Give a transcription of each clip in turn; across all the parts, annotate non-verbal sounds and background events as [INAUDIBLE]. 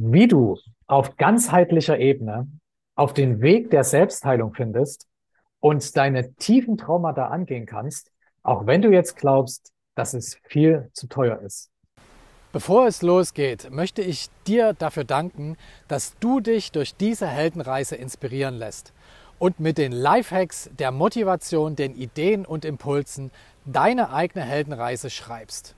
Wie du auf ganzheitlicher Ebene auf den Weg der Selbstheilung findest und deine tiefen Traumata angehen kannst, auch wenn du jetzt glaubst, dass es viel zu teuer ist. Bevor es losgeht, möchte ich dir dafür danken, dass du dich durch diese Heldenreise inspirieren lässt und mit den Lifehacks, der Motivation, den Ideen und Impulsen deine eigene Heldenreise schreibst.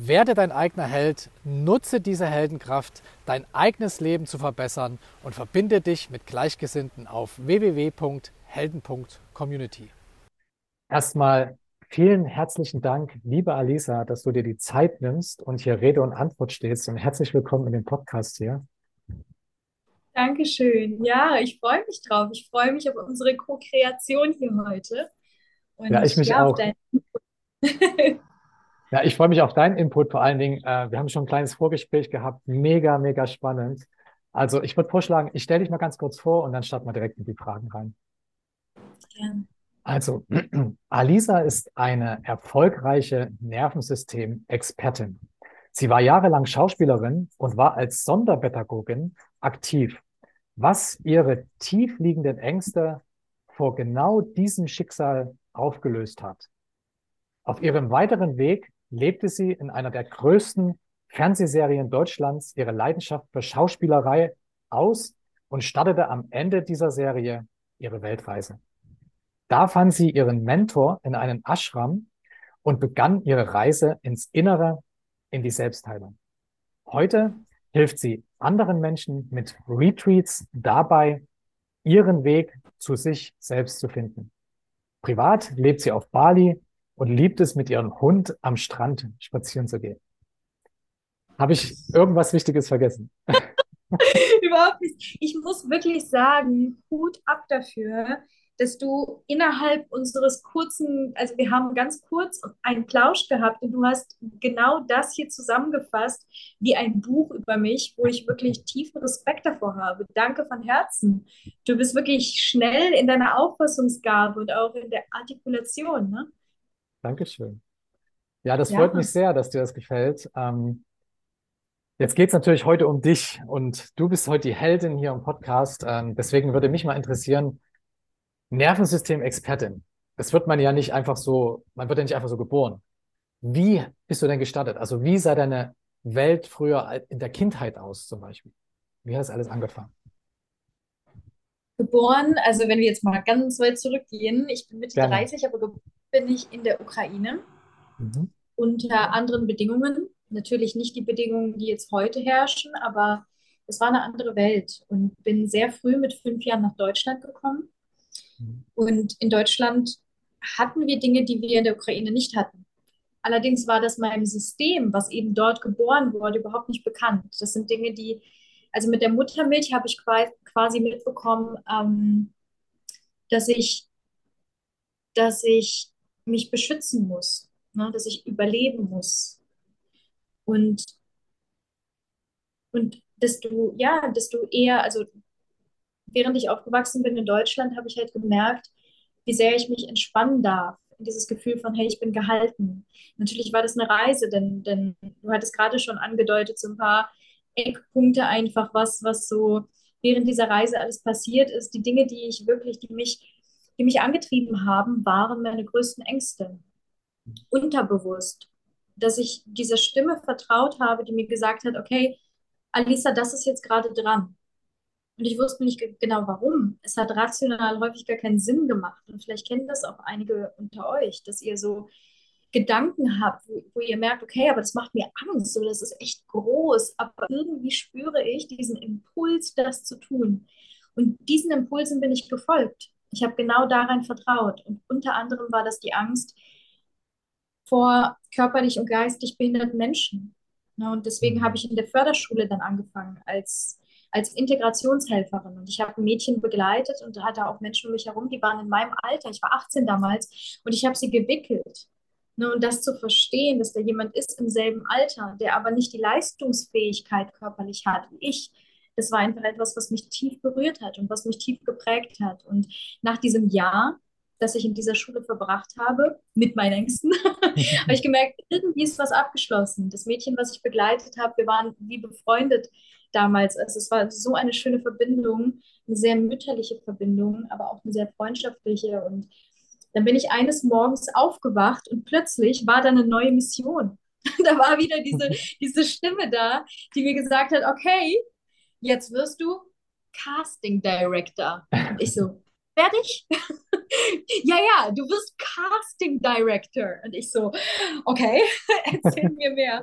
Werde dein eigener Held, nutze diese Heldenkraft, dein eigenes Leben zu verbessern und verbinde dich mit Gleichgesinnten auf www.helden.community. Erstmal vielen herzlichen Dank, liebe Alisa, dass du dir die Zeit nimmst und hier Rede und Antwort stehst und herzlich willkommen in dem Podcast hier. Dankeschön. Ja, ich freue mich drauf. Ich freue mich auf unsere Co-Kreation hier heute. Und ja, ich mich ja, auch. [LAUGHS] Ja, ich freue mich auf deinen Input vor allen Dingen. Äh, wir haben schon ein kleines Vorgespräch gehabt. Mega, mega spannend. Also ich würde vorschlagen, ich stelle dich mal ganz kurz vor und dann starten wir direkt mit die Fragen rein. Ja. Also, [CLEARS THROAT] Alisa ist eine erfolgreiche Nervensystem-Expertin. Sie war jahrelang Schauspielerin und war als Sonderpädagogin aktiv, was ihre tiefliegenden Ängste vor genau diesem Schicksal aufgelöst hat. Auf ihrem weiteren Weg lebte sie in einer der größten Fernsehserien Deutschlands ihre Leidenschaft für Schauspielerei aus und startete am Ende dieser Serie ihre Weltreise. Da fand sie ihren Mentor in einem Ashram und begann ihre Reise ins Innere, in die Selbstheilung. Heute hilft sie anderen Menschen mit Retreats dabei, ihren Weg zu sich selbst zu finden. Privat lebt sie auf Bali und liebt es, mit ihrem Hund am Strand spazieren zu gehen. Habe ich irgendwas Wichtiges vergessen? [LAUGHS] Überhaupt nicht. Ich muss wirklich sagen, Hut ab dafür, dass du innerhalb unseres kurzen, also wir haben ganz kurz einen Plausch gehabt und du hast genau das hier zusammengefasst wie ein Buch über mich, wo ich wirklich tiefen Respekt davor habe. Danke von Herzen. Du bist wirklich schnell in deiner Auffassungsgabe und auch in der Artikulation. Ne? Dankeschön. Ja, das freut mich sehr, dass dir das gefällt. Ähm, jetzt geht es natürlich heute um dich und du bist heute die Heldin hier im Podcast. Ähm, deswegen würde mich mal interessieren, Nervensystem-Expertin. Das wird man ja nicht einfach so, man wird ja nicht einfach so geboren. Wie bist du denn gestartet? Also wie sah deine Welt früher in der Kindheit aus zum Beispiel? Wie hat das alles angefangen? Geboren, also wenn wir jetzt mal ganz weit zurückgehen, ich bin Mitte Gerne. 30, aber geboren bin ich in der Ukraine mhm. unter anderen Bedingungen. Natürlich nicht die Bedingungen, die jetzt heute herrschen, aber es war eine andere Welt und bin sehr früh mit fünf Jahren nach Deutschland gekommen. Mhm. Und in Deutschland hatten wir Dinge, die wir in der Ukraine nicht hatten. Allerdings war das meinem System, was eben dort geboren wurde, überhaupt nicht bekannt. Das sind Dinge, die, also mit der Muttermilch habe ich quasi mitbekommen, ähm, dass ich, dass ich mich beschützen muss, ne? dass ich überleben muss. Und, und desto, ja, desto eher, also während ich aufgewachsen bin in Deutschland, habe ich halt gemerkt, wie sehr ich mich entspannen darf. Dieses Gefühl von, hey, ich bin gehalten. Natürlich war das eine Reise, denn, denn du hattest gerade schon angedeutet, so ein paar Eckpunkte einfach, was, was so während dieser Reise alles passiert ist, die Dinge, die ich wirklich, die mich die mich angetrieben haben, waren meine größten Ängste. Unterbewusst. Dass ich dieser Stimme vertraut habe, die mir gesagt hat, okay, Alisa, das ist jetzt gerade dran. Und ich wusste nicht genau warum. Es hat rational häufig gar keinen Sinn gemacht. Und vielleicht kennen das auch einige unter euch, dass ihr so Gedanken habt, wo, wo, ihr merkt, okay, aber das macht mir Angst oder das ist echt groß. Aber irgendwie spüre ich diesen Impuls, das zu tun. Und diesen Impulsen bin ich gefolgt. Ich habe genau daran vertraut. Und unter anderem war das die Angst vor körperlich und geistig behinderten Menschen. Ne, und deswegen habe ich in der Förderschule dann angefangen als, als Integrationshelferin. Und ich habe Mädchen begleitet und hatte auch Menschen um mich herum, die waren in meinem Alter. Ich war 18 damals und ich habe sie gewickelt. Ne, und das zu verstehen, dass da jemand ist im selben Alter, der aber nicht die Leistungsfähigkeit körperlich hat wie ich, das war einfach etwas, was mich tief berührt hat und was mich tief geprägt hat. Und nach diesem Jahr das ich in dieser Schule verbracht habe, mit meinen Ängsten, [LAUGHS] habe ich gemerkt, irgendwie ist was abgeschlossen. Das Mädchen, was ich begleitet habe, wir waren wie befreundet damals. Also es war so eine schöne Verbindung, eine sehr mütterliche Verbindung, aber auch eine sehr freundschaftliche. Und dann bin ich eines Morgens aufgewacht und plötzlich war da eine neue Mission. [LAUGHS] da war wieder diese, diese Stimme da, die mir gesagt hat, okay, jetzt wirst du Casting Director. Und ich so, [LAUGHS] fertig? [LAUGHS] ja, ja, du wirst Casting Director. Und ich so, okay, erzähl mir mehr.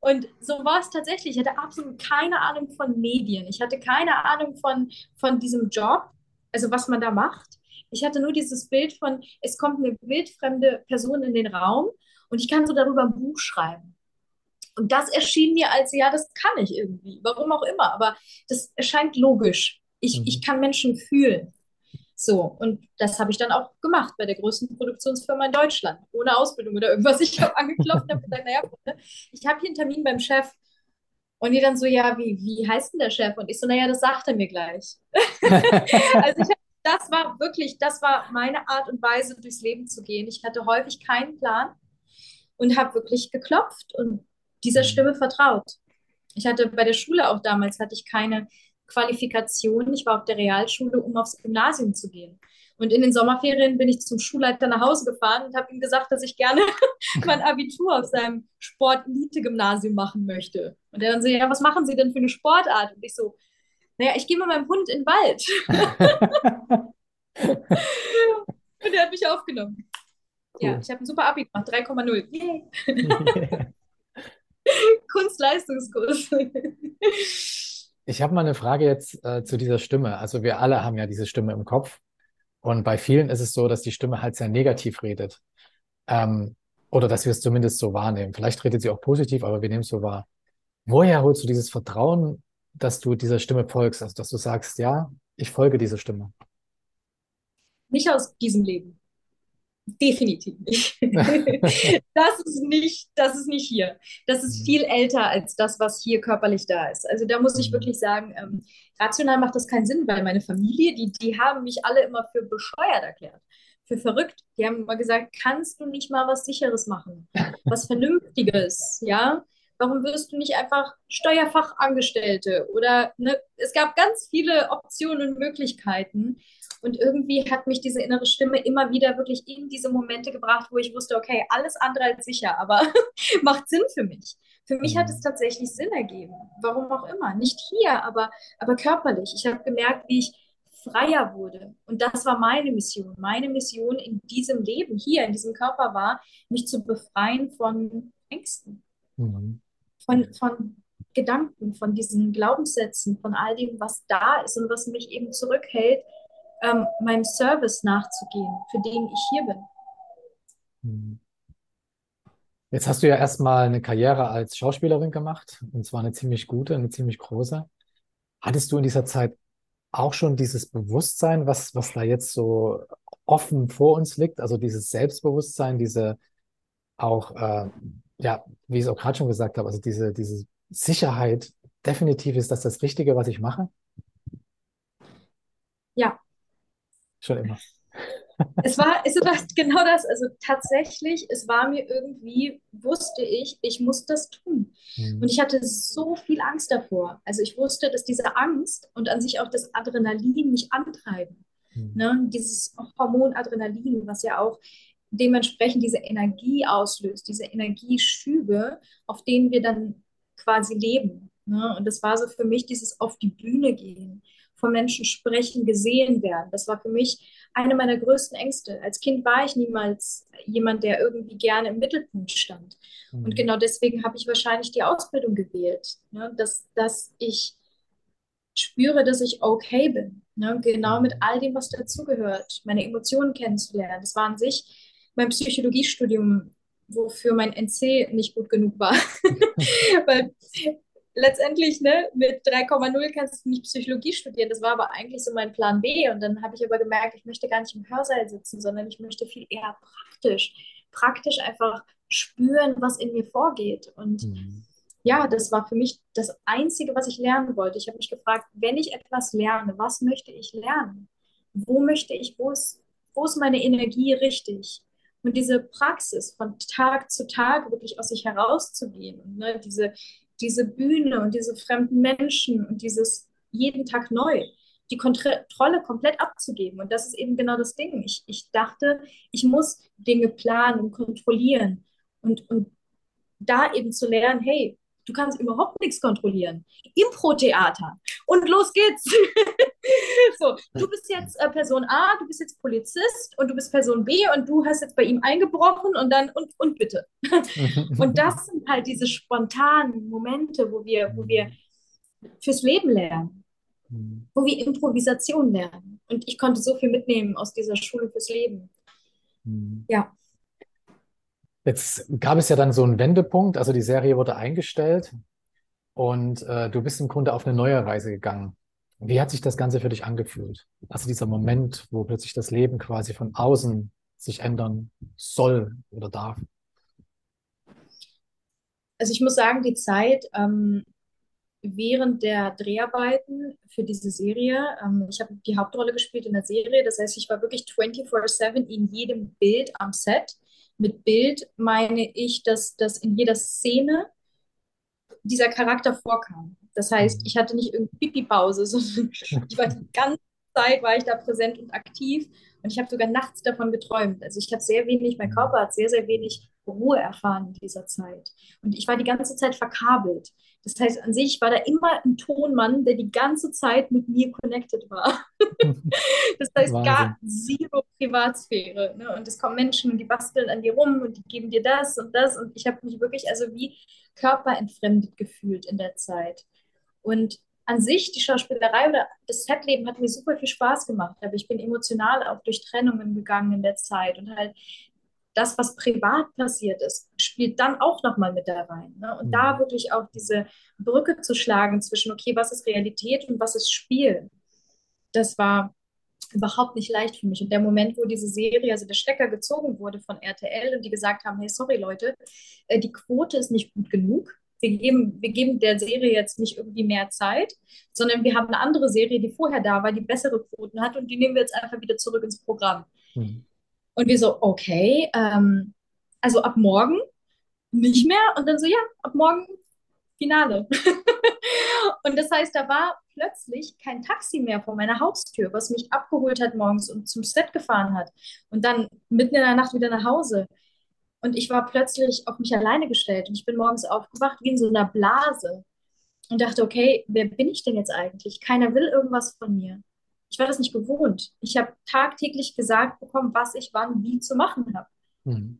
Und so war es tatsächlich. Ich hatte absolut keine Ahnung von Medien. Ich hatte keine Ahnung von, von diesem Job, also was man da macht. Ich hatte nur dieses Bild von, es kommt eine wildfremde Person in den Raum und ich kann so darüber ein Buch schreiben. Und das erschien mir als, ja, das kann ich irgendwie, warum auch immer, aber das erscheint logisch. Ich, mhm. ich kann Menschen fühlen. So, und das habe ich dann auch gemacht bei der größten Produktionsfirma in Deutschland, ohne Ausbildung oder irgendwas. Ich habe angeklopft und habe gesagt, naja, ich habe hier einen Termin beim Chef. Und die dann so, ja, wie, wie heißt denn der Chef? Und ich so, naja, das sagt er mir gleich. [LAUGHS] also ich, das war wirklich, das war meine Art und Weise, durchs Leben zu gehen. Ich hatte häufig keinen Plan und habe wirklich geklopft und dieser mhm. Stimme vertraut. Ich hatte bei der Schule auch damals, hatte ich keine Qualifikation. Ich war auf der Realschule, um aufs Gymnasium zu gehen. Und in den Sommerferien bin ich zum Schulleiter nach Hause gefahren und habe ihm gesagt, dass ich gerne [LAUGHS] mein Abitur auf seinem Sport-Elite-Gymnasium machen möchte. Und er dann so, ja, was machen Sie denn für eine Sportart? Und ich so, naja, ich gehe mit meinem Hund in den Wald. [LAUGHS] und er hat mich aufgenommen. Cool. Ja, ich habe einen super Abi gemacht, 3,0. Yeah. [LAUGHS] Kunstleistungskurs. Ich habe mal eine Frage jetzt äh, zu dieser Stimme. Also wir alle haben ja diese Stimme im Kopf. Und bei vielen ist es so, dass die Stimme halt sehr negativ redet. Ähm, oder dass wir es zumindest so wahrnehmen. Vielleicht redet sie auch positiv, aber wir nehmen es so wahr. Woher holst du dieses Vertrauen, dass du dieser Stimme folgst? Also dass du sagst, ja, ich folge dieser Stimme. Nicht aus diesem Leben. Definitiv nicht. [LAUGHS] das ist nicht, das ist nicht hier. Das ist mhm. viel älter als das, was hier körperlich da ist. Also da muss ich mhm. wirklich sagen, ähm, rational macht das keinen Sinn, weil meine Familie, die, die haben mich alle immer für bescheuert erklärt, für verrückt. Die haben immer gesagt, kannst du nicht mal was Sicheres machen, was [LAUGHS] Vernünftiges, ja? Warum wirst du nicht einfach Steuerfachangestellte? Oder ne, es gab ganz viele Optionen und Möglichkeiten. Und irgendwie hat mich diese innere Stimme immer wieder wirklich in diese Momente gebracht, wo ich wusste, okay, alles andere als sicher, aber [LAUGHS] macht Sinn für mich. Für mich hat es mhm. tatsächlich Sinn ergeben. Warum auch immer. Nicht hier, aber, aber körperlich. Ich habe gemerkt, wie ich freier wurde. Und das war meine Mission. Meine Mission in diesem Leben, hier in diesem Körper war, mich zu befreien von Ängsten. Mhm. Von, von Gedanken, von diesen Glaubenssätzen, von all dem, was da ist und was mich eben zurückhält, ähm, meinem Service nachzugehen, für den ich hier bin. Hm. Jetzt hast du ja erstmal eine Karriere als Schauspielerin gemacht, und zwar eine ziemlich gute, eine ziemlich große. Hattest du in dieser Zeit auch schon dieses Bewusstsein, was, was da jetzt so offen vor uns liegt, also dieses Selbstbewusstsein, diese auch, äh, ja, wie ich es auch gerade schon gesagt habe, also diese, diese Sicherheit, definitiv ist das das Richtige, was ich mache? Ja, Schon immer. [LAUGHS] Es war, es war genau das. Also tatsächlich, es war mir irgendwie, wusste ich, ich muss das tun. Mhm. Und ich hatte so viel Angst davor. Also ich wusste, dass diese Angst und an sich auch das Adrenalin mich antreiben. Mhm. Ne? Dieses Hormon Adrenalin, was ja auch dementsprechend diese Energie auslöst, diese Energieschübe, auf denen wir dann quasi leben. Ne? Und das war so für mich dieses auf die Bühne gehen von Menschen sprechen, gesehen werden. Das war für mich eine meiner größten Ängste. Als Kind war ich niemals jemand, der irgendwie gerne im Mittelpunkt stand. Mhm. Und genau deswegen habe ich wahrscheinlich die Ausbildung gewählt, ne? dass, dass ich spüre, dass ich okay bin. Ne? Genau mit all dem, was dazugehört, meine Emotionen kennenzulernen. Das war an sich mein Psychologiestudium, wofür mein NC nicht gut genug war. [LAUGHS] Weil letztendlich, ne, mit 3,0 kannst du nicht Psychologie studieren. Das war aber eigentlich so mein Plan B. Und dann habe ich aber gemerkt, ich möchte gar nicht im Hörsaal sitzen, sondern ich möchte viel eher praktisch, praktisch einfach spüren, was in mir vorgeht. Und mhm. ja, das war für mich das Einzige, was ich lernen wollte. Ich habe mich gefragt, wenn ich etwas lerne, was möchte ich lernen? Wo möchte ich, wo ist wo ist meine Energie richtig? Und diese Praxis von Tag zu Tag wirklich aus sich herauszugehen ne, diese, diese Bühne und diese fremden Menschen und dieses jeden Tag neu, die Kontrolle komplett abzugeben. Und das ist eben genau das Ding. Ich, ich dachte, ich muss Dinge planen und kontrollieren und, und da eben zu lernen, hey, du kannst überhaupt nichts kontrollieren. Impro-Theater. Und los geht's. [LAUGHS] so, du bist jetzt äh, Person A, du bist jetzt Polizist und du bist Person B und du hast jetzt bei ihm eingebrochen und dann und, und bitte. [LAUGHS] und das sind halt diese spontanen Momente, wo wir, wo wir fürs Leben lernen. Wo wir Improvisation lernen. Und ich konnte so viel mitnehmen aus dieser Schule fürs Leben. Mhm. Ja. Jetzt gab es ja dann so einen Wendepunkt, also die Serie wurde eingestellt und äh, du bist im Grunde auf eine neue Reise gegangen. Wie hat sich das Ganze für dich angefühlt? Also dieser Moment, wo plötzlich das Leben quasi von außen sich ändern soll oder darf. Also ich muss sagen, die Zeit ähm, während der Dreharbeiten für diese Serie, ähm, ich habe die Hauptrolle gespielt in der Serie, das heißt, ich war wirklich 24/7 in jedem Bild am Set mit Bild meine ich, dass, dass in jeder Szene dieser Charakter vorkam. Das heißt, ich hatte nicht irgendeine Pipi-Pause, [LAUGHS] sondern ich war die ganze Zeit war ich da präsent und aktiv und ich habe sogar nachts davon geträumt. Also ich habe sehr wenig, mein Körper hat sehr, sehr wenig Ruhe erfahren in dieser Zeit. Und ich war die ganze Zeit verkabelt. Das heißt, an sich war da immer ein Tonmann, der die ganze Zeit mit mir connected war. [LAUGHS] das heißt, Wahnsinn. gar zero Privatsphäre. Ne? Und es kommen Menschen und die basteln an dir rum und die geben dir das und das. Und ich habe mich wirklich also wie körperentfremdet gefühlt in der Zeit. Und an sich, die Schauspielerei oder das Setleben hat mir super viel Spaß gemacht, aber ich bin emotional auch durch Trennungen gegangen in der Zeit und halt das, was privat passiert ist, spielt dann auch nochmal mit da rein. Ne? Und mhm. da wirklich auch diese Brücke zu schlagen zwischen, okay, was ist Realität und was ist Spiel, das war überhaupt nicht leicht für mich. Und der Moment, wo diese Serie, also der Stecker gezogen wurde von RTL und die gesagt haben, hey, sorry Leute, äh, die Quote ist nicht gut genug. Wir geben, wir geben der Serie jetzt nicht irgendwie mehr Zeit, sondern wir haben eine andere Serie, die vorher da war, die bessere Quoten hat und die nehmen wir jetzt einfach wieder zurück ins Programm. Mhm. Und wir so, okay, ähm, also ab morgen nicht mehr. Und dann so, ja, ab morgen Finale. [LAUGHS] und das heißt, da war plötzlich kein Taxi mehr vor meiner Haustür, was mich abgeholt hat morgens und zum Set gefahren hat. Und dann mitten in der Nacht wieder nach Hause. Und ich war plötzlich auf mich alleine gestellt. Und ich bin morgens aufgewacht wie in so einer Blase. Und dachte, okay, wer bin ich denn jetzt eigentlich? Keiner will irgendwas von mir ich war das nicht gewohnt. Ich habe tagtäglich gesagt bekommen, was ich wann wie zu machen habe. Mhm.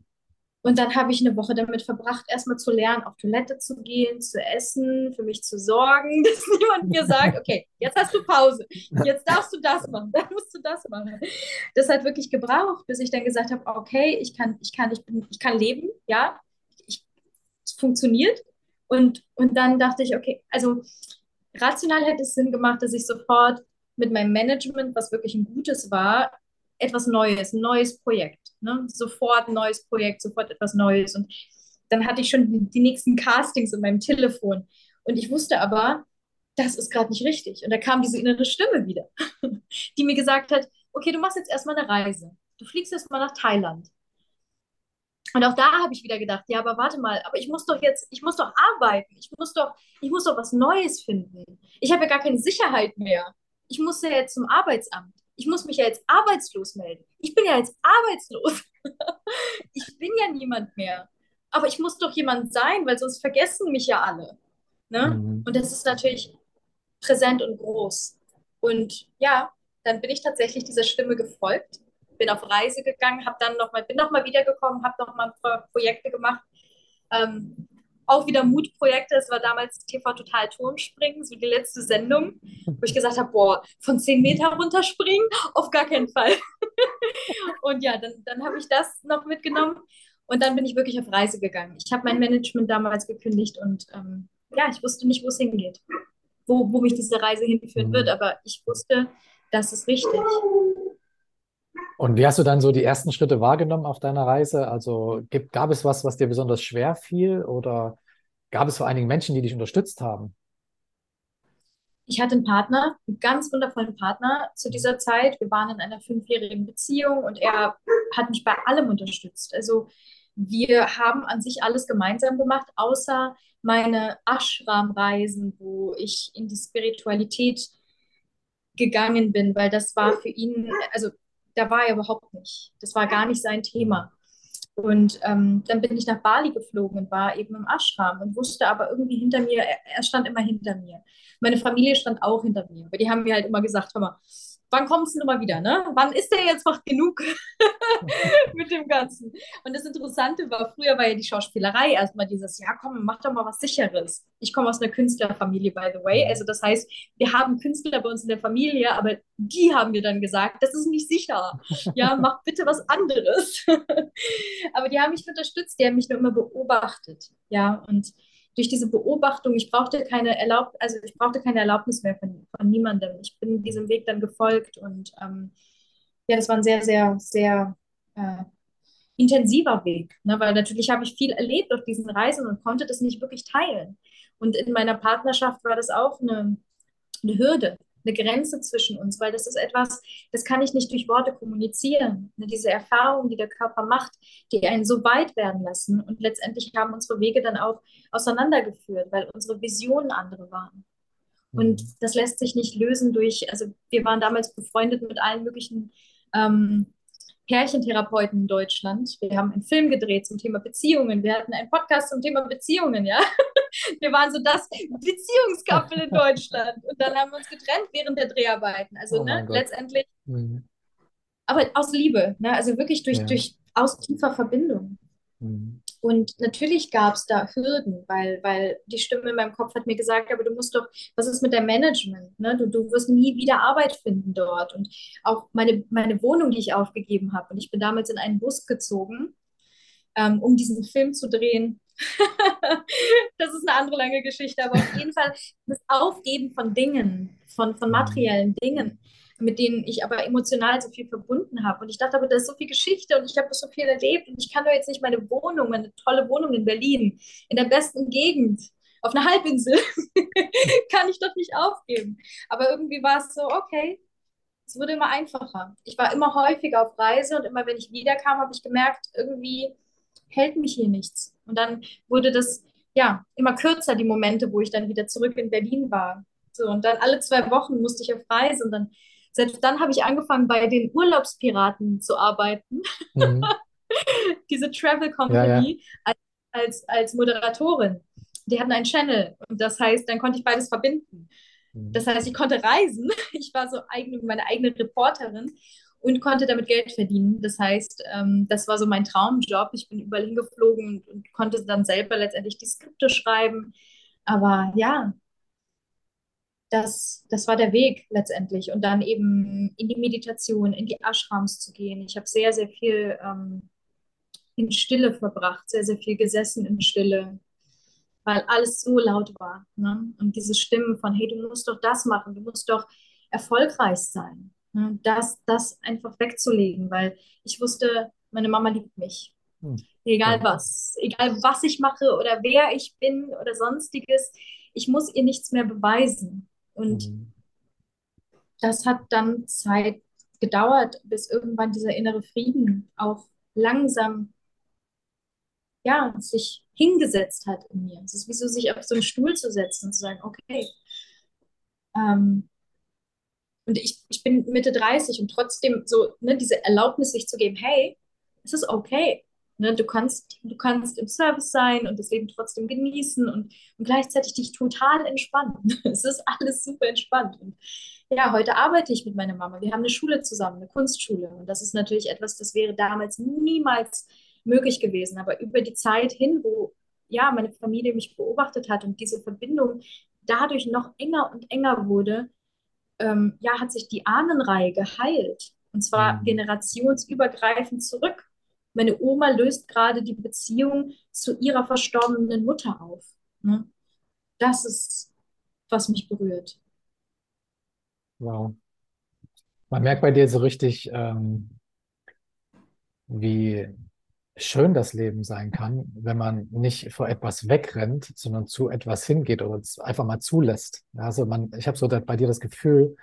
Und dann habe ich eine Woche damit verbracht, erstmal zu lernen, auf Toilette zu gehen, zu essen, für mich zu sorgen, [LAUGHS] dass niemand mir sagt, okay, jetzt hast du Pause, jetzt darfst du das machen, dann musst du das machen. Das hat wirklich gebraucht, bis ich dann gesagt habe, okay, ich kann, ich kann, ich bin, ich kann leben, ja, ich, es funktioniert. Und, und dann dachte ich, okay, also rational hätte es Sinn gemacht, dass ich sofort mit meinem Management, was wirklich ein gutes war, etwas Neues, ein neues Projekt. Ne? Sofort ein neues Projekt, sofort etwas Neues. Und dann hatte ich schon die, nächsten Castings in meinem Telefon. Und ich wusste aber, das ist gerade nicht richtig. Und da kam diese innere Stimme wieder, [LAUGHS] die mir gesagt hat, okay, du machst jetzt erstmal eine Reise. Du fliegst erstmal nach Thailand. Und auch da habe ich wieder gedacht, ja, aber warte mal, aber ich muss doch jetzt, ich muss doch arbeiten, ich muss doch, ich muss doch was Neues finden. Ich habe ja gar keine Sicherheit mehr ich muss ja jetzt zum Arbeitsamt. Ich muss mich ja jetzt arbeitslos melden. Ich bin ja jetzt arbeitslos. [LAUGHS] ich bin ja niemand mehr. Aber ich muss doch jemand sein, weil sonst vergessen mich ja alle. Ne? Mhm. Und das ist natürlich präsent und groß. Und ja, dann bin ich tatsächlich dieser Stimme gefolgt, bin auf Reise gegangen, habe dann noch mal, bin nochmal wiedergekommen, habe nochmal Projekte gemacht. Ähm, auch wieder Mutprojekte. Es war damals TV Total Turmspringen, so die letzte Sendung, wo ich gesagt habe, boah, von 10 Meter runterspringen? Auf gar keinen Fall. [LAUGHS] und ja, dann, dann habe ich das noch mitgenommen und dann bin ich wirklich auf Reise gegangen. Ich habe mein Management damals gekündigt und ähm, ja, ich wusste nicht, wo es hingeht, wo, wo mich diese Reise hinführen mhm. wird, aber ich wusste, das ist richtig. Und wie hast du dann so die ersten Schritte wahrgenommen auf deiner Reise? Also gibt, gab es was, was dir besonders schwer fiel oder gab es vor Dingen Menschen, die dich unterstützt haben? ich hatte einen Partner, einen ganz wundervollen Partner zu dieser Zeit. Wir waren in einer fünfjährigen Beziehung und er hat mich bei allem unterstützt. Also wir haben an sich alles gemeinsam gemacht, außer meine Ashram-Reisen, wo ich in die Spiritualität gegangen bin, weil das war für ihn, also da war er überhaupt nicht. Das war gar nicht sein Thema. Und ähm, dann bin ich nach Bali geflogen und war eben im Ashram und wusste aber irgendwie hinter mir, er, stand immer hinter mir. Meine Familie stand auch hinter mir, weil die haben mir halt immer gesagt, hör mal, wann kommst du mal wieder, ne? Wann ist der jetzt noch genug [LAUGHS] mit dem Ganzen? Und das Interessante war, früher war ja die Schauspielerei erstmal dieses, ja komm, mach doch mal was Sicheres. Ich komme aus einer Künstlerfamilie, by the way. Also das heißt, wir haben Künstler bei uns in der Familie, aber die haben mir dann gesagt, das ist nicht sicher. [LAUGHS] Ja, mach bitte was anderes. [LAUGHS] aber die haben mich unterstützt, die haben mich nur immer beobachtet. Ja, und durch diese Beobachtung, ich brauchte keine Erlaub also ich brauchte keine Erlaubnis mehr von, von niemandem. Ich bin diesem Weg dann gefolgt und ähm, ja, das war ein sehr, sehr, sehr äh, intensiver Weg, ne? weil natürlich habe ich viel erlebt auf diesen Reisen und konnte das nicht wirklich teilen. Und in meiner Partnerschaft war das auch eine, eine Hürde, eine Grenze zwischen uns, weil das ist etwas, das kann ich nicht durch Worte kommunizieren. Ne, diese Erfahrungen, die der Körper macht, die einen so weit werden lassen. Und letztendlich haben unsere Wege dann auch auseinandergeführt, weil unsere Visionen andere waren. Und mhm. das lässt sich nicht lösen durch, also wir waren damals befreundet mit allen möglichen ähm, Pärchentherapeuten in Deutschland. Wir haben einen Film gedreht zum Thema Beziehungen. Wir hatten einen Podcast zum Thema Beziehungen, ja. [LAUGHS] Wir waren so das Beziehungskappel in Deutschland. Und dann haben wir uns getrennt während der Dreharbeiten. Also oh ne, letztendlich. Mhm. Aber aus Liebe, ne? Also wirklich durch, ja. durch aus tiefer Verbindung. Mhm. Und natürlich gab es da Hürden, weil, weil die Stimme in meinem Kopf hat mir gesagt, aber du musst doch, was ist mit deinem Management? Ne? Du, du wirst nie wieder Arbeit finden dort. Und auch meine, meine Wohnung, die ich aufgegeben habe. Und ich bin damals in einen Bus gezogen, ähm, um diesen Film zu drehen. [LAUGHS] das ist eine andere lange Geschichte, aber auf jeden Fall das Aufgeben von Dingen, von, von materiellen Dingen mit denen ich aber emotional so viel verbunden habe. Und ich dachte aber, da ist so viel Geschichte und ich habe so viel erlebt und ich kann doch jetzt nicht meine Wohnung, meine tolle Wohnung in Berlin, in der besten Gegend, auf einer Halbinsel, [LAUGHS] kann ich doch nicht aufgeben. Aber irgendwie war es so, okay, es wurde immer einfacher. Ich war immer häufiger auf Reise und immer wenn ich wiederkam, habe ich gemerkt, irgendwie hält mich hier nichts. Und dann wurde das ja immer kürzer, die Momente, wo ich dann wieder zurück in Berlin war. So, und dann alle zwei Wochen musste ich auf Reise und dann selbst dann habe ich angefangen, bei den Urlaubspiraten zu arbeiten. Mhm. [LAUGHS] Diese Travel Company ja, ja. Als, als, Moderatorin. Die hatten einen Channel und das heißt, dann konnte ich beides verbinden. Mhm. Das heißt, ich konnte reisen. [LAUGHS] Ich war so eigene, meine eigene Reporterin und konnte damit Geld verdienen. Das heißt, ähm, das war so mein Traumjob. Ich bin überall hingeflogen und, und konnte dann selber letztendlich die Skripte schreiben. Aber ja, das, das war der Weg letztendlich. Und dann eben in die Meditation, in die Ashrams zu gehen. Ich habe sehr, sehr viel ähm, in Stille verbracht, sehr, sehr viel gesessen in Stille, weil alles so laut war. Ne? Und diese Stimmen von, hey, du musst doch das machen, du musst doch erfolgreich sein. Ne? Das, das einfach wegzulegen, weil ich wusste, meine Mama liebt mich. Hm. Egal ja. was. Egal was ich mache oder wer ich bin oder sonstiges. Ich muss ihr nichts mehr beweisen. Und mhm. das hat dann Zeit gedauert, bis irgendwann dieser innere Frieden auch langsam ja, sich hingesetzt hat in mir. Es ist wie so, sich auf so einen Stuhl zu setzen und zu sagen, okay. Ähm, und ich, ich bin Mitte 30 und trotzdem so, ne, diese Erlaubnis sich zu geben, hey, es ist okay. Ne, du kannst, du kannst im Service sein und das Leben trotzdem genießen und, und gleichzeitig dich total entspannen. [LAUGHS] es ist alles super entspannt. Und ja, heute arbeite ich mit meiner Mama. Wir haben eine Schule zusammen, eine Kunstschule. Und das ist natürlich etwas, das wäre damals niemals möglich gewesen. Aber über die Zeit hin, wo ja meine Familie mich beobachtet hat und diese Verbindung dadurch noch enger und enger wurde, ähm, ja, hat sich die Ahnenreihe geheilt. Und zwar mhm. generationsübergreifend zurück. Meine Oma löst gerade die Beziehung zu ihrer verstorbenen Mutter auf. Ne? Das ist, was mich berührt. Wow. Man merkt bei dir so richtig, ähm, wie, schön das Leben sein kann, wenn man nicht vor etwas wegrennt, sondern zu etwas hingeht oder es einfach mal zulässt. Also man, ich habe so bei dir das Gefühl,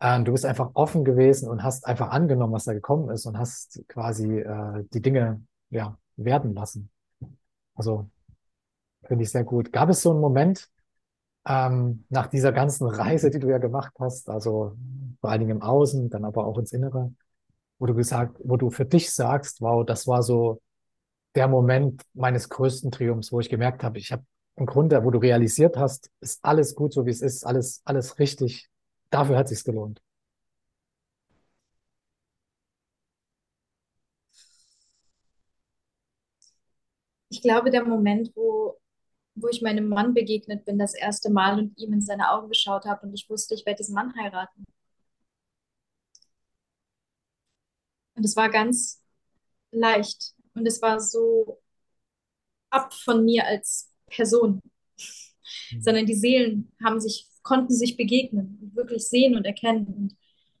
du bist einfach offen gewesen und hast einfach angenommen, was da gekommen ist und hast quasi äh, die Dinge ja werden lassen. Also finde ich sehr gut. Gab es so einen Moment ähm, nach dieser ganzen Reise, die du ja gemacht hast, also vor allen Dingen im Außen, dann aber auch ins Innere, wo du gesagt, wo du für dich sagst, wow, das war so der Moment meines größten Triumphs, wo ich gemerkt habe, ich habe im Grunde, wo du realisiert hast, ist alles gut, so wie es ist, alles, alles richtig. Dafür hat sich's gelohnt. Ich glaube, der Moment, wo, wo ich meinem Mann begegnet bin, das erste Mal und ihm in seine Augen geschaut habe und ich wusste, ich werde diesen Mann heiraten. Und es war ganz leicht und es war so ab von mir als Person, Mhm. sondern die Seelen haben sich, konnten sich begegnen und wirklich sehen und erkennen. Und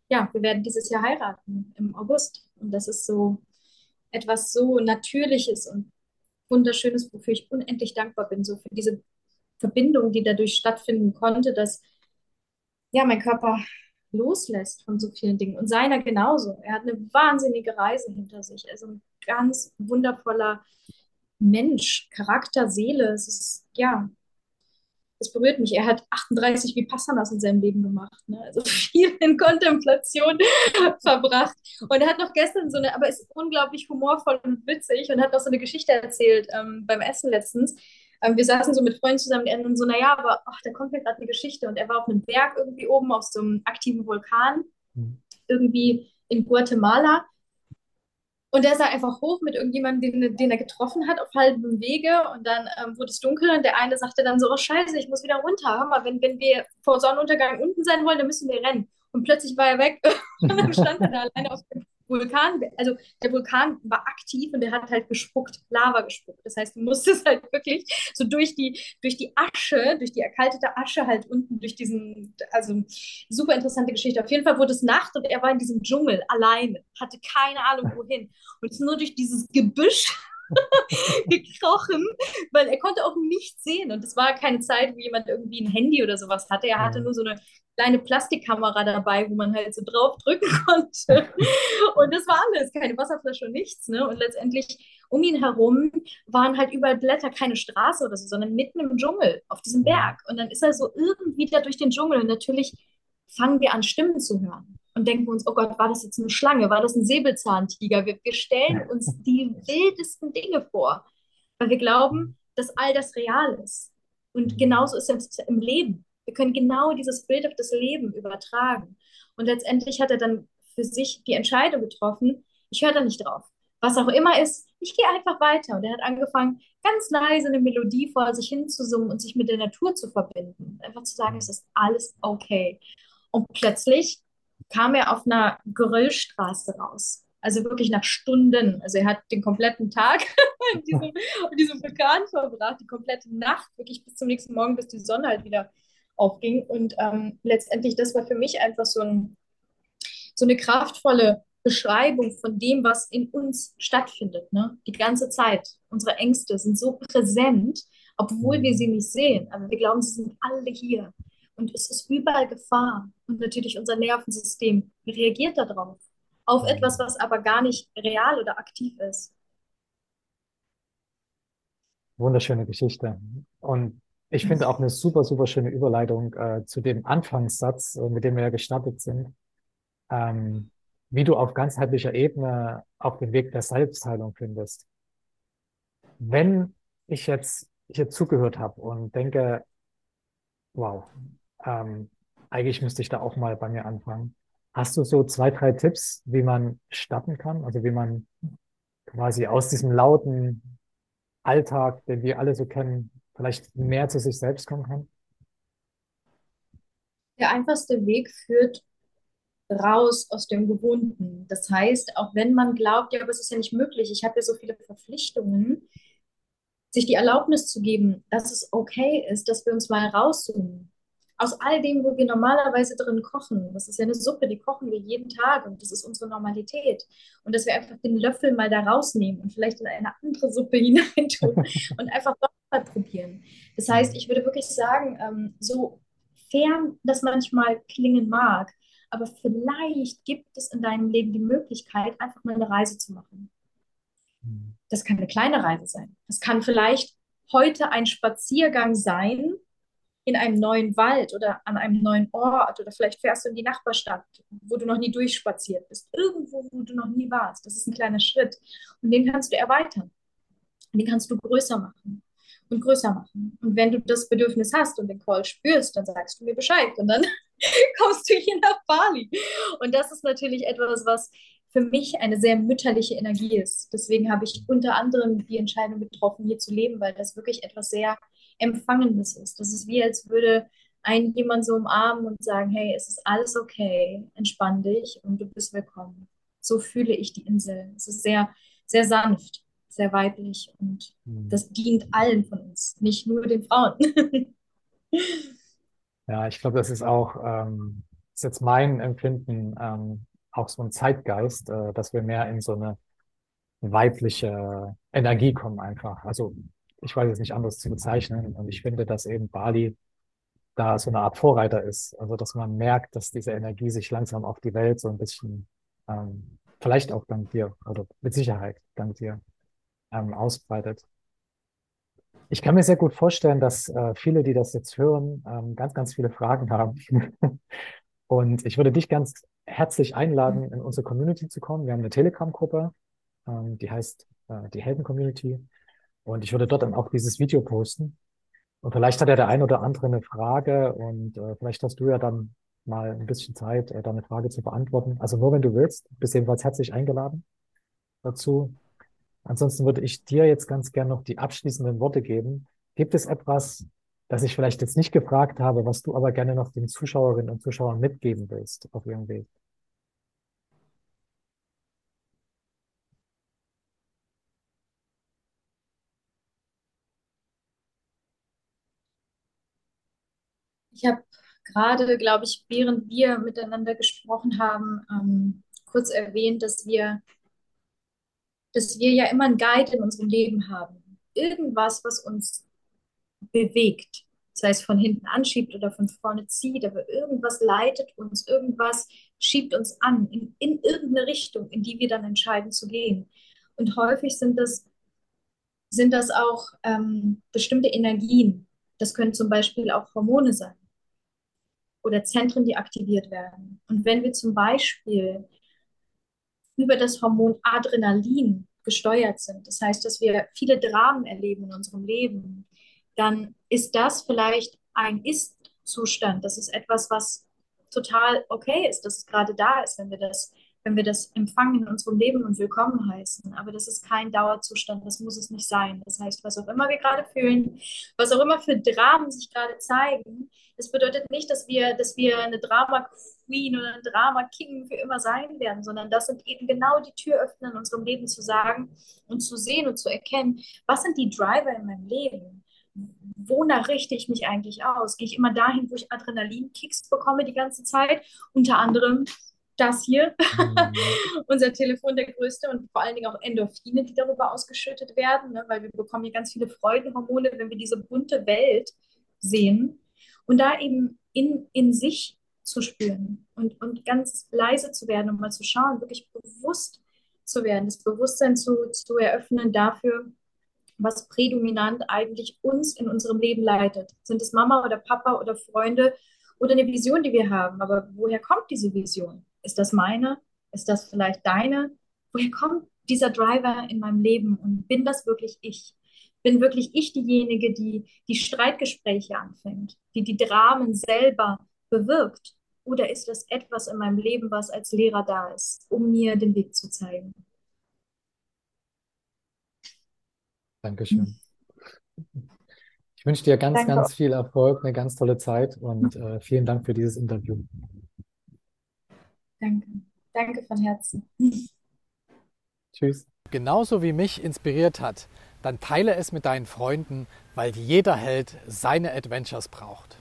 ja, wir werden dieses Jahr heiraten im August. Und das ist so etwas so Natürliches und Wunderschönes, wofür ich unendlich dankbar bin, so für diese Verbindung, die dadurch stattfinden konnte, dass ja mein Körper loslässt von so vielen Dingen und seiner genauso. Er hat eine wahnsinnige Reise hinter sich. Also ein ganz wundervoller Mensch, Charakter, Seele. Es ist ja es berührt mich. Er hat 38 Vipassanas in seinem Leben gemacht. Ne? Also [LAUGHS] viel in Kontemplation [LAUGHS] verbracht. Und er hat noch gestern so eine, aber ist unglaublich humorvoll und witzig und hat noch so eine Geschichte erzählt ähm, beim Essen letztens. Ähm, wir saßen so mit Freunden zusammen und so, naja, aber ach, da kommt mir gerade eine Geschichte. Und er war auf einem Berg irgendwie oben auf so einem aktiven Vulkan, Mhm. irgendwie in Guatemala. Und der sah einfach hoch mit irgendjemandem, den, den er getroffen hat, auf halbem Wege. Und dann ähm, wurde es dunkel und der eine sagte dann so, oh Scheiße, ich muss wieder runter. Hör mal, wenn, wenn wir vor Sonnenuntergang unten sein wollen, dann müssen wir rennen. Und plötzlich war er weg [LAUGHS] und dann stand er da alleine auf dem Vulkan. Also der Vulkan war aktiv und der hat halt gespuckt, Lava gespuckt. Das heißt, du musstest halt wirklich so durch die, durch die Asche, durch die erkaltete Asche halt unten durch diesen, also super interessante Geschichte. Auf jeden Fall wurde es Nacht und er war in diesem Dschungel alleine, hatte keine Ahnung wohin und ist nur durch dieses Gebüsch [LAUGHS] gekrochen, weil er konnte auch nichts sehen und es war keine Zeit, wo jemand irgendwie ein Handy oder sowas hatte. Er hatte nur so eine kleine Plastikkamera dabei, wo man halt so drauf drücken [LAUGHS] konnte. Und das war alles, keine Wasserflasche und nichts. Ne? Und letztendlich um ihn herum waren halt überall Blätter, keine Straße oder so, sondern mitten im Dschungel, auf diesem Berg. Und dann ist er so irgendwie da durch den Dschungel und natürlich fangen wir an, Stimmen zu hören und denken uns, oh Gott, war das jetzt eine Schlange? War das ein Säbelzahntiger? Wir, wir stellen uns die wildesten Dinge vor, weil wir glauben, dass all das real ist. Und Mhm. genauso ist es im Leben. Wir können genau dieses Bild auf das Leben übertragen. Und letztendlich hat er dann für sich die Entscheidung getroffen, ich höre da nicht drauf. Was auch immer ist, ich gehe einfach weiter. Und er hat angefangen, ganz leise eine Melodie vor sich hinzusummen und sich mit der Natur zu verbinden. Einfach zu sagen, es ist alles okay. Und plötzlich kam er auf einer Geröllstraße raus. Also wirklich nach Stunden. Also er hat den kompletten Tag [LAUGHS] in diesem, auf diesem Vulkan verbracht, die komplette Nacht, wirklich bis zum nächsten Morgen, bis die Sonne halt wieder aufging. Und ähm, letztendlich, das war für mich einfach so, ein, so eine kraftvolle Beschreibung von dem, was in uns stattfindet. Ne? Die ganze Zeit. Unsere Ängste sind so präsent, obwohl wir sie nicht sehen. Aber wir glauben, sie sind alle hier. Und es ist überall Gefahr. Und natürlich unser Nervensystem reagiert darauf. Auf etwas, was aber gar nicht real oder aktiv ist. Wunderschöne Geschichte. Und ich finde auch eine super, super schöne Überleitung äh, zu dem Anfangssatz, äh, mit dem wir ja gestartet sind. Ähm, wie du auf ganzheitlicher Ebene auf den Weg der Selbstheilung findest. Wenn ich jetzt hier zugehört habe und denke, wow, ähm, eigentlich müsste ich da auch mal bei mir anfangen. Hast du so zwei, drei Tipps, wie man starten kann? Also wie man quasi aus diesem lauten Alltag, den wir alle so kennen, vielleicht mehr zu sich selbst kommen kann? Der einfachste Weg führt raus aus dem Gewohnten. Das heißt, auch wenn man glaubt, ja, aber es ist ja nicht möglich, ich habe ja so viele Verpflichtungen, sich die Erlaubnis zu geben, dass es okay ist, dass wir uns mal rauszoomen. Aus all dem, wo wir normalerweise drin kochen. Das ist ja eine Suppe, die kochen wir jeden Tag und das ist unsere Normalität. Und dass wir einfach den Löffel mal da rausnehmen und vielleicht in eine andere Suppe [LAUGHS] hineintun und einfach mal probieren. Das heißt, ich würde wirklich sagen, ähm, so fern das manchmal klingen mag, aber vielleicht gibt es in deinem Leben die Möglichkeit, einfach mal eine Reise zu machen. Hm. Das kann eine kleine Reise sein. Das kann vielleicht heute ein Spaziergang sein in einem neuen Wald oder an einem neuen Ort oder vielleicht fährst du in die Nachbarstadt, wo du noch nie durchspaziert bist, irgendwo, wo du noch nie warst. Das ist ein kleiner Schritt und den kannst du erweitern. Den kannst du größer machen und größer machen. Und wenn du das Bedürfnis hast und den Call spürst, dann sagst du mir Bescheid und dann [LAUGHS] kommst du hier nach Bali. Und das ist natürlich etwas, was für mich eine sehr mütterliche Energie ist. Deswegen habe ich unter anderem die Entscheidung getroffen, hier zu leben, weil das wirklich etwas sehr Empfangendes ist. Das ist wie, als würde ein jemand so umarmen und sagen, hey, es ist alles okay, entspann dich und du bist willkommen. So fühle ich die Insel. Es ist sehr, sehr sanft, sehr weiblich und mhm. das dient allen von uns, nicht nur den Frauen. [LAUGHS] ja, ich glaube, das ist auch, ähm, ist jetzt mein Empfinden, ähm, auch so ein Zeitgeist, äh, dass wir mehr in so eine weibliche Energie kommen einfach. Also ich weiß es nicht anders zu bezeichnen. Und ich finde, dass eben Bali da so eine Art Vorreiter ist. Also, dass man merkt, dass diese Energie sich langsam auf die Welt so ein bisschen, ähm, vielleicht auch dank dir, oder mit Sicherheit dank dir, ähm, ausbreitet. Ich kann mir sehr gut vorstellen, dass äh, viele, die das jetzt hören, ähm, ganz, ganz viele Fragen haben. [LAUGHS] Und ich würde dich ganz herzlich einladen, in unsere Community zu kommen. Wir haben eine Telegram-Gruppe, ähm, die heißt äh, die Helden-Community. Und ich würde dort dann auch dieses Video posten. Und vielleicht hat ja der ein oder andere eine Frage und äh, vielleicht hast du ja dann mal ein bisschen Zeit, äh, deine Frage zu beantworten. Also nur wenn du willst, bist jedenfalls herzlich eingeladen dazu. Ansonsten würde ich dir jetzt ganz gern noch die abschließenden Worte geben. Gibt es etwas, das ich vielleicht jetzt nicht gefragt habe, was du aber gerne noch den Zuschauerinnen und Zuschauern mitgeben willst auf ihrem Weg? Ich habe gerade, glaube ich, während wir miteinander gesprochen haben, ähm, kurz erwähnt, dass wir, dass wir ja immer einen Guide in unserem Leben haben. Irgendwas, was uns bewegt, sei es von hinten anschiebt oder von vorne zieht, aber irgendwas leitet uns, irgendwas schiebt uns an in, in irgendeine Richtung, in die wir dann entscheiden zu gehen. Und häufig sind das, sind das auch ähm, bestimmte Energien. Das können zum Beispiel auch Hormone sein oder Zentren, die aktiviert werden. Und wenn wir zum Beispiel über das Hormon Adrenalin gesteuert sind, das heißt, dass wir viele Dramen erleben in unserem Leben, dann ist das vielleicht ein Ist-Zustand. Das ist etwas, was total okay ist, dass es gerade da ist, wenn wir das wenn wir das empfangen in unserem Leben und willkommen heißen. Aber das ist kein Dauerzustand, das muss es nicht sein. Das heißt, was auch immer wir gerade fühlen, was auch immer für Dramen sich gerade zeigen, das bedeutet nicht, dass wir, dass wir eine Drama Queen oder ein Drama King für immer sein werden, sondern das sind eben genau die Türöffner in unserem Leben zu sagen und zu sehen und zu erkennen, was sind die Driver in meinem Leben? wonach richte ich mich eigentlich aus? Gehe ich immer dahin, wo ich Adrenalinkicks bekomme die ganze Zeit? Unter anderem das hier, mhm. [LAUGHS] unser Telefon der größte und vor allen Dingen auch Endorphine, die darüber ausgeschüttet werden, ne, weil wir bekommen hier ganz viele Freudenhormone, wenn wir diese bunte Welt sehen und da eben in, in sich zu spüren und, und ganz leise zu werden und mal zu schauen, wirklich bewusst zu werden, das Bewusstsein zu, zu eröffnen dafür, was prädominant eigentlich uns in unserem Leben leitet. Sind es Mama oder Papa oder Freunde oder eine Vision, die wir haben? Aber woher kommt diese Vision? Ist das meine? Ist das vielleicht deine? Woher kommt dieser Driver in meinem Leben und bin das wirklich ich? Bin wirklich ich diejenige, die die Streitgespräche anfängt, die die Dramen selber bewirkt? Oder ist das etwas in meinem Leben, was als Lehrer da ist, um mir den Weg zu zeigen? Dankeschön. Ich wünsche dir ganz, Danke. ganz viel Erfolg, eine ganz tolle Zeit und äh, vielen Dank für dieses Interview. Danke. Danke von Herzen. Tschüss. Genauso wie mich inspiriert hat, dann teile es mit deinen Freunden, weil jeder Held seine Adventures braucht.